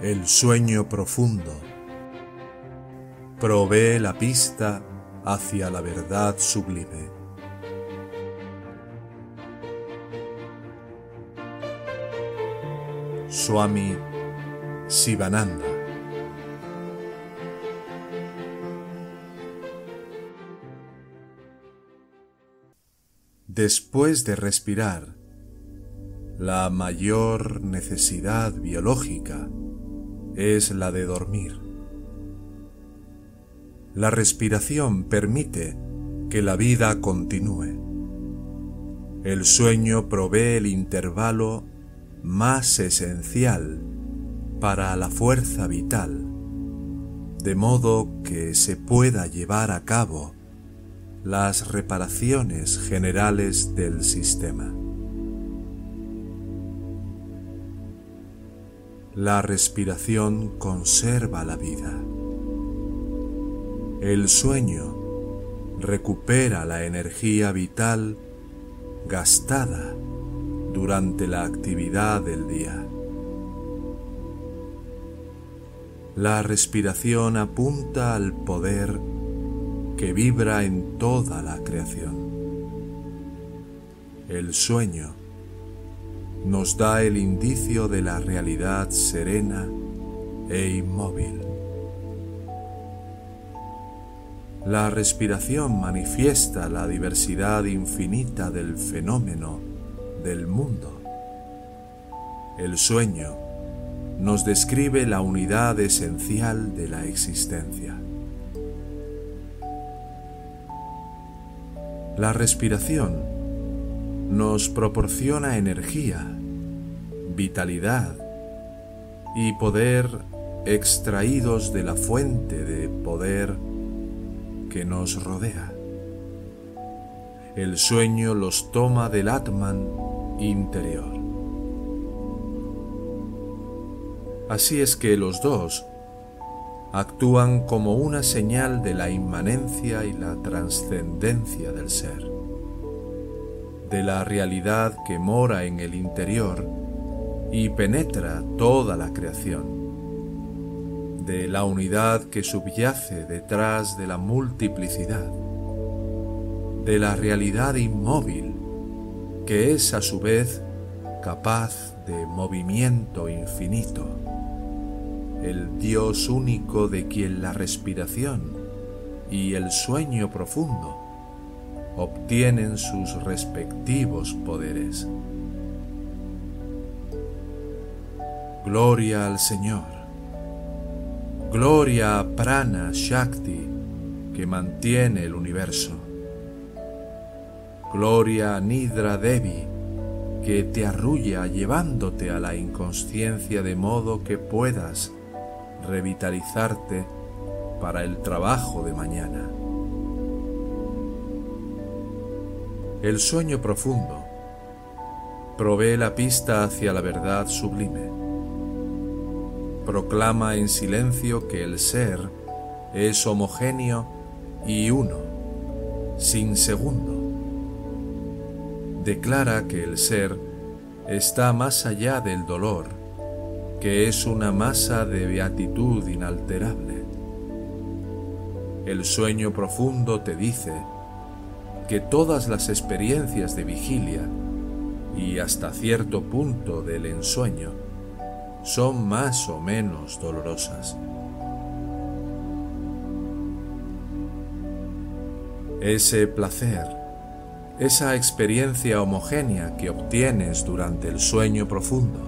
El sueño profundo provee la pista hacia la verdad sublime. Swami Sivananda Después de respirar, la mayor necesidad biológica es la de dormir. La respiración permite que la vida continúe. El sueño provee el intervalo más esencial para la fuerza vital, de modo que se pueda llevar a cabo las reparaciones generales del sistema. La respiración conserva la vida. El sueño recupera la energía vital gastada durante la actividad del día. La respiración apunta al poder que vibra en toda la creación. El sueño nos da el indicio de la realidad serena e inmóvil. La respiración manifiesta la diversidad infinita del fenómeno del mundo. El sueño nos describe la unidad esencial de la existencia. La respiración nos proporciona energía, vitalidad y poder extraídos de la fuente de poder que nos rodea. El sueño los toma del Atman interior. Así es que los dos actúan como una señal de la inmanencia y la trascendencia del ser, de la realidad que mora en el interior y penetra toda la creación, de la unidad que subyace detrás de la multiplicidad, de la realidad inmóvil que es a su vez capaz de movimiento infinito. El Dios único de quien la respiración y el sueño profundo obtienen sus respectivos poderes. Gloria al Señor. Gloria a Prana Shakti que mantiene el universo. Gloria a Nidra Devi que te arrulla llevándote a la inconsciencia de modo que puedas revitalizarte para el trabajo de mañana. El sueño profundo provee la pista hacia la verdad sublime. Proclama en silencio que el ser es homogéneo y uno, sin segundo. Declara que el ser está más allá del dolor que es una masa de beatitud inalterable. El sueño profundo te dice que todas las experiencias de vigilia y hasta cierto punto del ensueño son más o menos dolorosas. Ese placer, esa experiencia homogénea que obtienes durante el sueño profundo,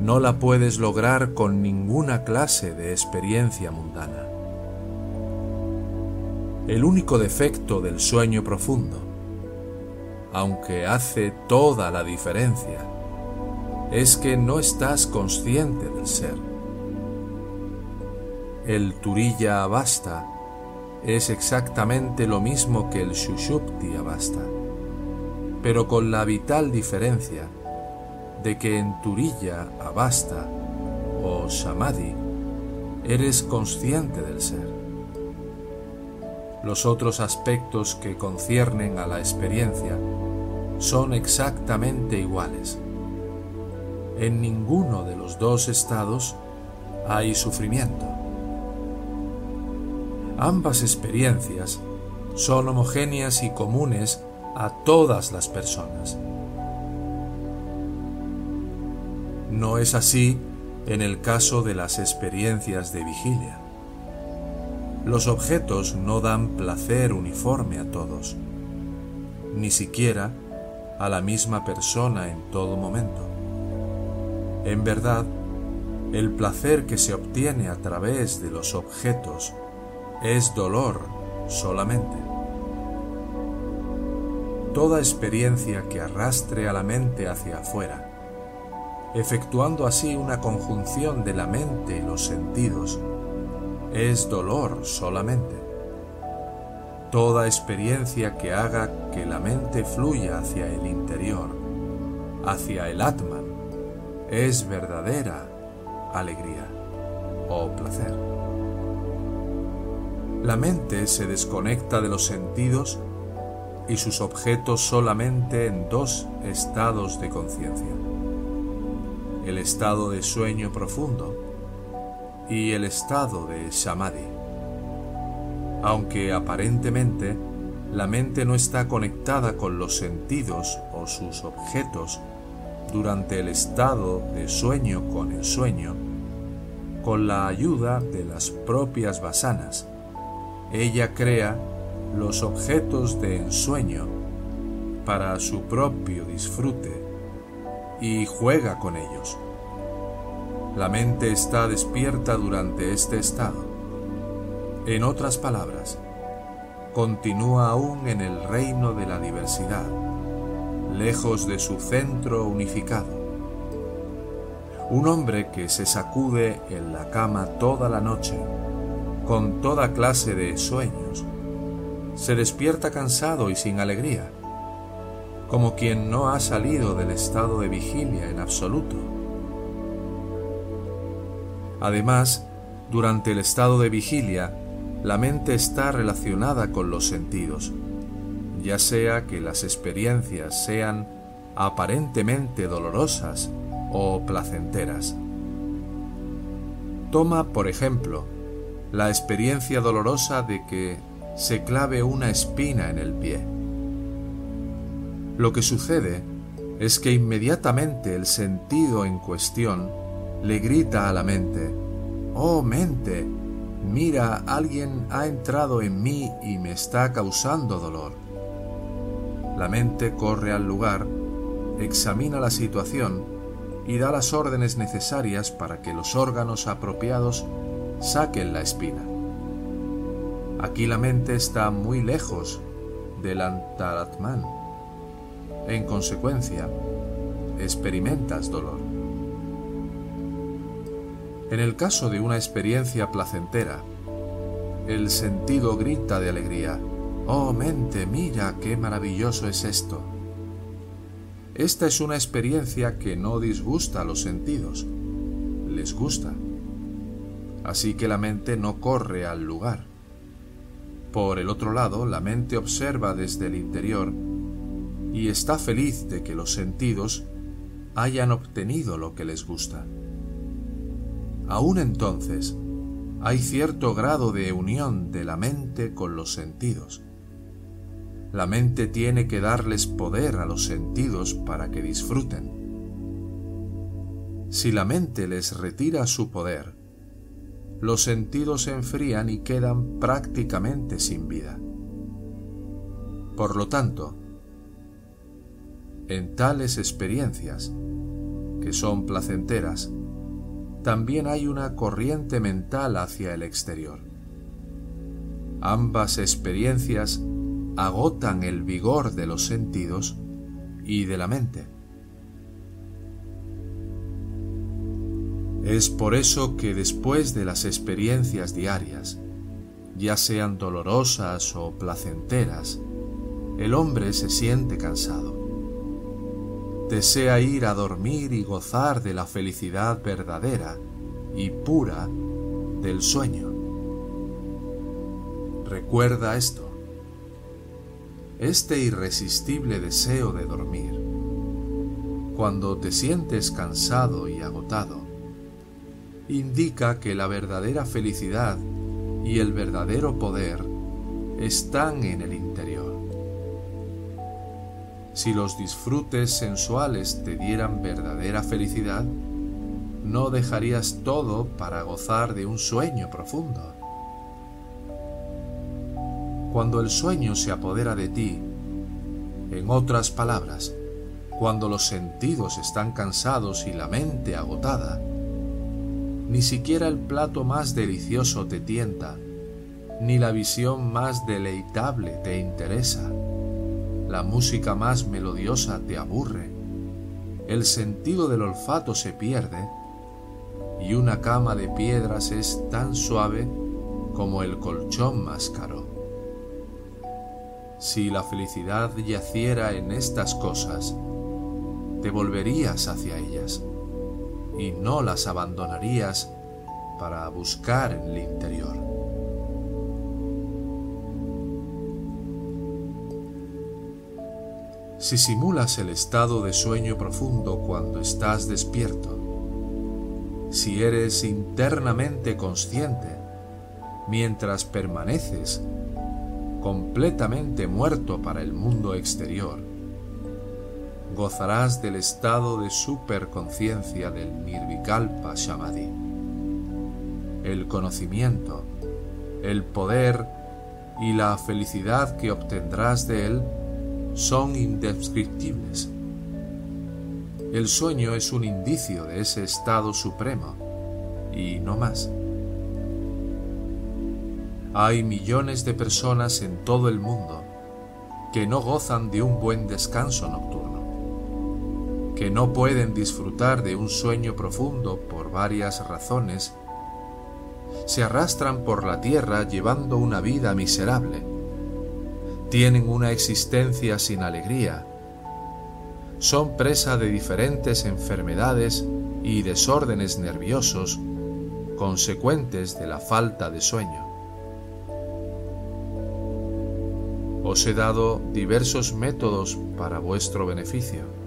no la puedes lograr con ninguna clase de experiencia mundana. El único defecto del sueño profundo, aunque hace toda la diferencia, es que no estás consciente del ser. El Turilla Abasta es exactamente lo mismo que el Shushupti Abasta, pero con la vital diferencia de que en Turilla, Abasta o Samadhi eres consciente del ser. Los otros aspectos que conciernen a la experiencia son exactamente iguales. En ninguno de los dos estados hay sufrimiento. Ambas experiencias son homogéneas y comunes a todas las personas. No es así en el caso de las experiencias de vigilia. Los objetos no dan placer uniforme a todos, ni siquiera a la misma persona en todo momento. En verdad, el placer que se obtiene a través de los objetos es dolor solamente. Toda experiencia que arrastre a la mente hacia afuera, efectuando así una conjunción de la mente y los sentidos, es dolor solamente. Toda experiencia que haga que la mente fluya hacia el interior, hacia el Atman, es verdadera alegría o placer. La mente se desconecta de los sentidos y sus objetos solamente en dos estados de conciencia. El estado de sueño profundo y el estado de samadhi. Aunque aparentemente la mente no está conectada con los sentidos o sus objetos durante el estado de sueño con el sueño, con la ayuda de las propias vasanas, ella crea los objetos de ensueño para su propio disfrute y juega con ellos. La mente está despierta durante este estado. En otras palabras, continúa aún en el reino de la diversidad, lejos de su centro unificado. Un hombre que se sacude en la cama toda la noche, con toda clase de sueños, se despierta cansado y sin alegría, como quien no ha salido del estado de vigilia en absoluto Además, durante el estado de vigilia, la mente está relacionada con los sentidos, ya sea que las experiencias sean aparentemente dolorosas o placenteras. Toma, por ejemplo, la experiencia dolorosa de que se clave una espina en el pie. Lo que sucede es que inmediatamente el sentido en cuestión le grita a la mente, Oh mente, mira, alguien ha entrado en mí y me está causando dolor. La mente corre al lugar, examina la situación y da las órdenes necesarias para que los órganos apropiados saquen la espina. Aquí la mente está muy lejos del antaratman. En consecuencia, experimentas dolor. En el caso de una experiencia placentera, el sentido grita de alegría, Oh mente, mira qué maravilloso es esto. Esta es una experiencia que no disgusta a los sentidos, les gusta. Así que la mente no corre al lugar. Por el otro lado, la mente observa desde el interior y está feliz de que los sentidos hayan obtenido lo que les gusta. Aún entonces, hay cierto grado de unión de la mente con los sentidos. La mente tiene que darles poder a los sentidos para que disfruten. Si la mente les retira su poder, los sentidos se enfrían y quedan prácticamente sin vida. Por lo tanto, en tales experiencias, que son placenteras, también hay una corriente mental hacia el exterior. Ambas experiencias agotan el vigor de los sentidos y de la mente. Es por eso que después de las experiencias diarias, ya sean dolorosas o placenteras, el hombre se siente cansado desea ir a dormir y gozar de la felicidad verdadera y pura del sueño. Recuerda esto. Este irresistible deseo de dormir, cuando te sientes cansado y agotado, indica que la verdadera felicidad y el verdadero poder están en el interior. Si los disfrutes sensuales te dieran verdadera felicidad, no dejarías todo para gozar de un sueño profundo. Cuando el sueño se apodera de ti, en otras palabras, cuando los sentidos están cansados y la mente agotada, ni siquiera el plato más delicioso te tienta, ni la visión más deleitable te interesa, la música más melodiosa te aburre, el sentido del olfato se pierde, y una cama de piedras es tan suave como el colchón más caro. Si la felicidad yaciera en estas cosas, te volverías hacia ellas y no las abandonarías para buscar en el interior. Si simulas el estado de sueño profundo cuando estás despierto, si eres internamente consciente mientras permaneces completamente muerto para el mundo exterior, gozarás del estado de superconciencia del Nirvikalpa Samadhi. El conocimiento, el poder y la felicidad que obtendrás de él son indescriptibles. El sueño es un indicio de ese estado supremo y no más. Hay millones de personas en todo el mundo que no gozan de un buen descanso nocturno que no pueden disfrutar de un sueño profundo por varias razones, se arrastran por la tierra llevando una vida miserable. Tienen una existencia sin alegría. Son presa de diferentes enfermedades y desórdenes nerviosos consecuentes de la falta de sueño. Os he dado diversos métodos para vuestro beneficio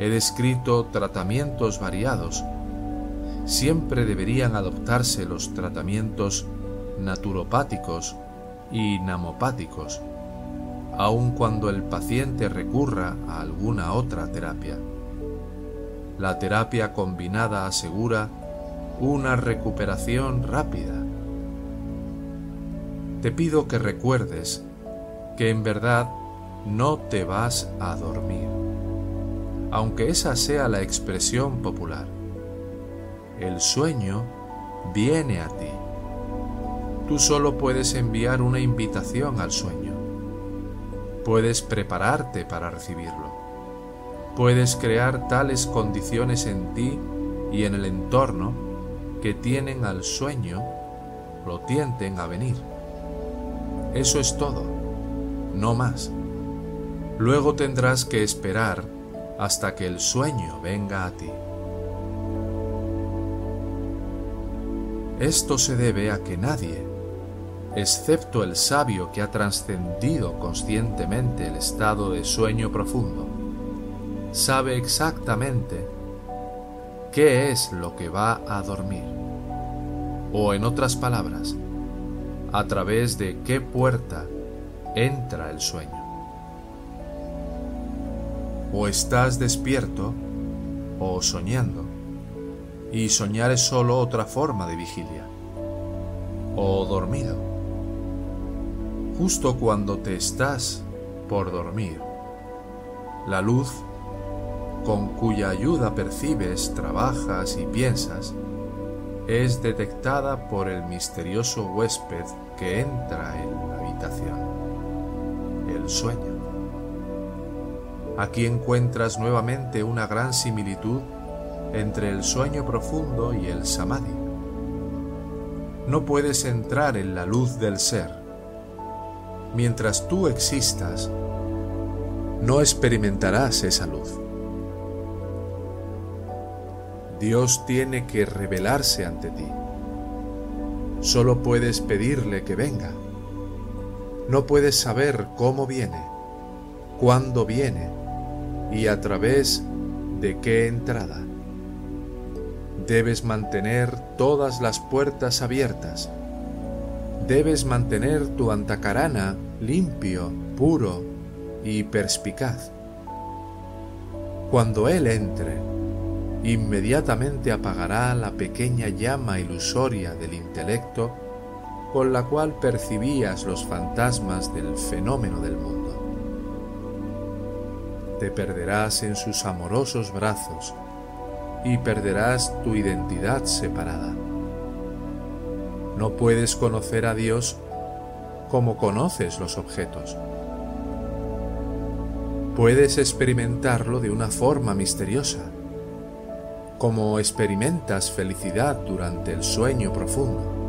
he descrito tratamientos variados. Siempre deberían adoptarse los tratamientos naturopáticos y namopáticos, aun cuando el paciente recurra a alguna otra terapia. La terapia combinada asegura una recuperación rápida. Te pido que recuerdes que en verdad no te vas a dormir aunque esa sea la expresión popular. El sueño viene a ti. Tú solo puedes enviar una invitación al sueño. Puedes prepararte para recibirlo. Puedes crear tales condiciones en ti y en el entorno que tienen al sueño, lo tienten a venir. Eso es todo, no más. Luego tendrás que esperar hasta que el sueño venga a ti. Esto se debe a que nadie, excepto el sabio que ha trascendido conscientemente el estado de sueño profundo, sabe exactamente qué es lo que va a dormir, o en otras palabras, a través de qué puerta entra el sueño. O estás despierto o soñando, y soñar es solo otra forma de vigilia, o dormido. Justo cuando te estás por dormir, la luz con cuya ayuda percibes, trabajas y piensas, es detectada por el misterioso huésped que entra en la habitación, sueño. Aquí encuentras nuevamente una gran similitud entre el sueño profundo y el samadhi. No puedes entrar en la luz del ser. Mientras tú existas, no experimentarás esa luz. Dios tiene que revelarse ante ti. Solo puedes pedirle que venga. No puedes saber cómo viene, cuándo viene y a través de qué entrada. Debes mantener todas las puertas abiertas. Debes mantener tu antacarana limpio, puro y perspicaz. Cuando Él entre, inmediatamente apagará la pequeña llama ilusoria del intelecto con la cual percibías los fantasmas del fenómeno del mundo. Te perderás en sus amorosos brazos y perderás tu identidad separada. No puedes conocer a Dios como conoces los objetos. Puedes experimentarlo de una forma misteriosa, como experimentas felicidad durante el sueño profundo.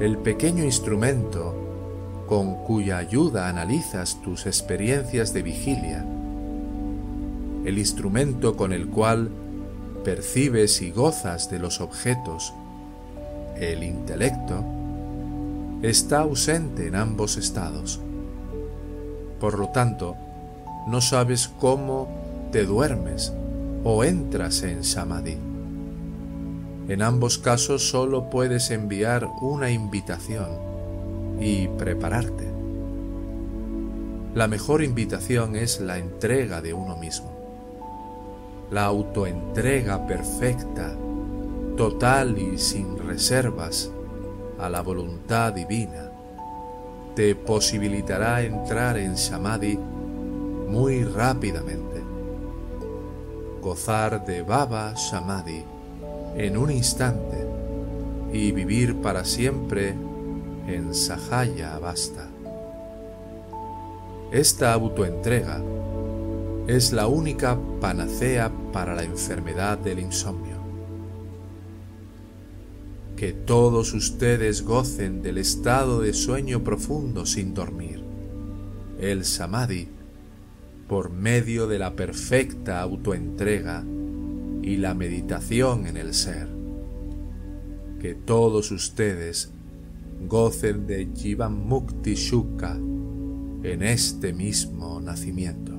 El pequeño instrumento con cuya ayuda analizas tus experiencias de vigilia, el instrumento con el cual percibes y gozas de los objetos, el intelecto, está ausente en ambos estados. Por lo tanto, no sabes cómo te duermes o entras en samadhi. En ambos casos solo puedes enviar una invitación y prepararte. La mejor invitación es la entrega de uno mismo. La autoentrega perfecta, total y sin reservas a la voluntad divina te posibilitará entrar en Samadhi muy rápidamente. Gozar de Baba Samadhi en un instante y vivir para siempre en Sahaya Basta. Esta autoentrega es la única panacea para la enfermedad del insomnio que todos ustedes gocen del estado de sueño profundo sin dormir, el samadhi, por medio de la perfecta autoentrega y la meditación en el ser. Que todos ustedes gocen de Jivan Mukti Shuka en este mismo nacimiento.